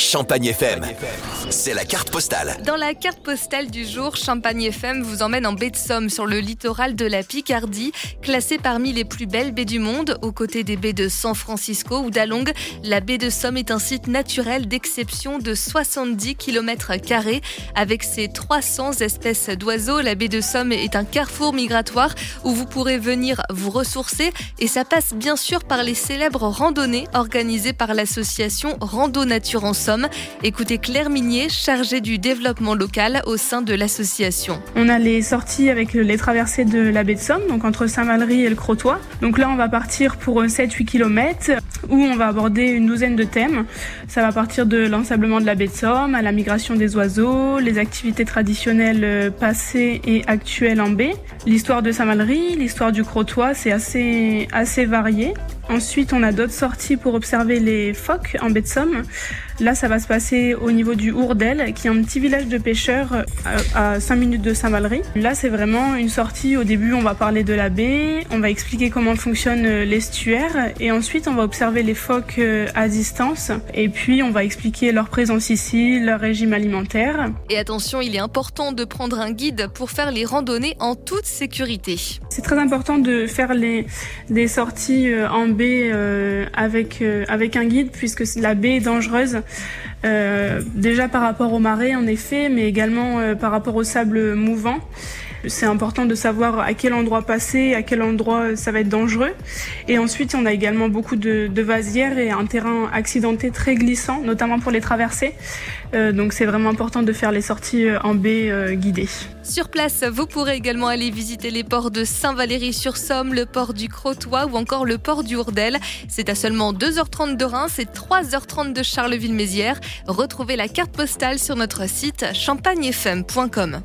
Champagne FM. C'est la carte postale. Dans la carte postale du jour, Champagne FM vous emmène en baie de Somme sur le littoral de la Picardie, classée parmi les plus belles baies du monde, aux côtés des baies de San Francisco ou d'Along. La baie de Somme est un site naturel d'exception de 70 km avec ses 300 espèces d'oiseaux. La baie de Somme est un carrefour migratoire où vous pourrez venir vous ressourcer et ça passe bien sûr par les célèbres randonnées organisées par l'association Rando Nature en Somme. Écoutez Claire Minier, chargée du développement local au sein de l'association. On a les sorties avec les traversées de la baie de Somme, donc entre Saint-Valery et le Crotoy. Donc là, on va partir pour 7-8 km où on va aborder une douzaine de thèmes. Ça va partir de l'ensablement de la baie de Somme à la migration des oiseaux, les activités traditionnelles euh, passées et actuelles en baie, l'histoire de Saint-Valery, l'histoire du Crotoy, c'est assez, assez varié. Ensuite, on a d'autres sorties pour observer les phoques en baie de Somme. Là, ça va se passer au niveau du Hourdel, qui est un petit village de pêcheurs euh, à 5 minutes de Saint-Valery. Là, c'est vraiment une sortie. Au début, on va parler de la baie, on va expliquer comment fonctionne euh, l'estuaire, et ensuite, on va observer les phoques euh, à distance. Et puis, on va expliquer leur présence ici, leur régime alimentaire. Et attention, il est important de prendre un guide pour faire les randonnées en toute sécurité. C'est très important de faire les, des sorties en baie euh, avec, euh, avec un guide puisque la baie est dangereuse. Euh, déjà par rapport aux marées en effet, mais également par rapport au sable mouvant. C'est important de savoir à quel endroit passer, à quel endroit ça va être dangereux. Et ensuite, on a également beaucoup de, vasières et un terrain accidenté très glissant, notamment pour les traversées. Euh, donc c'est vraiment important de faire les sorties euh, en baie euh, guidées. Sur place, vous pourrez également aller visiter les ports de Saint-Valery-sur-Somme, le port du Crotoy ou encore le port du Hourdel. C'est à seulement 2h30 de Reims et 3h30 de Charleville-Mézières. Retrouvez la carte postale sur notre site champagnefm.com.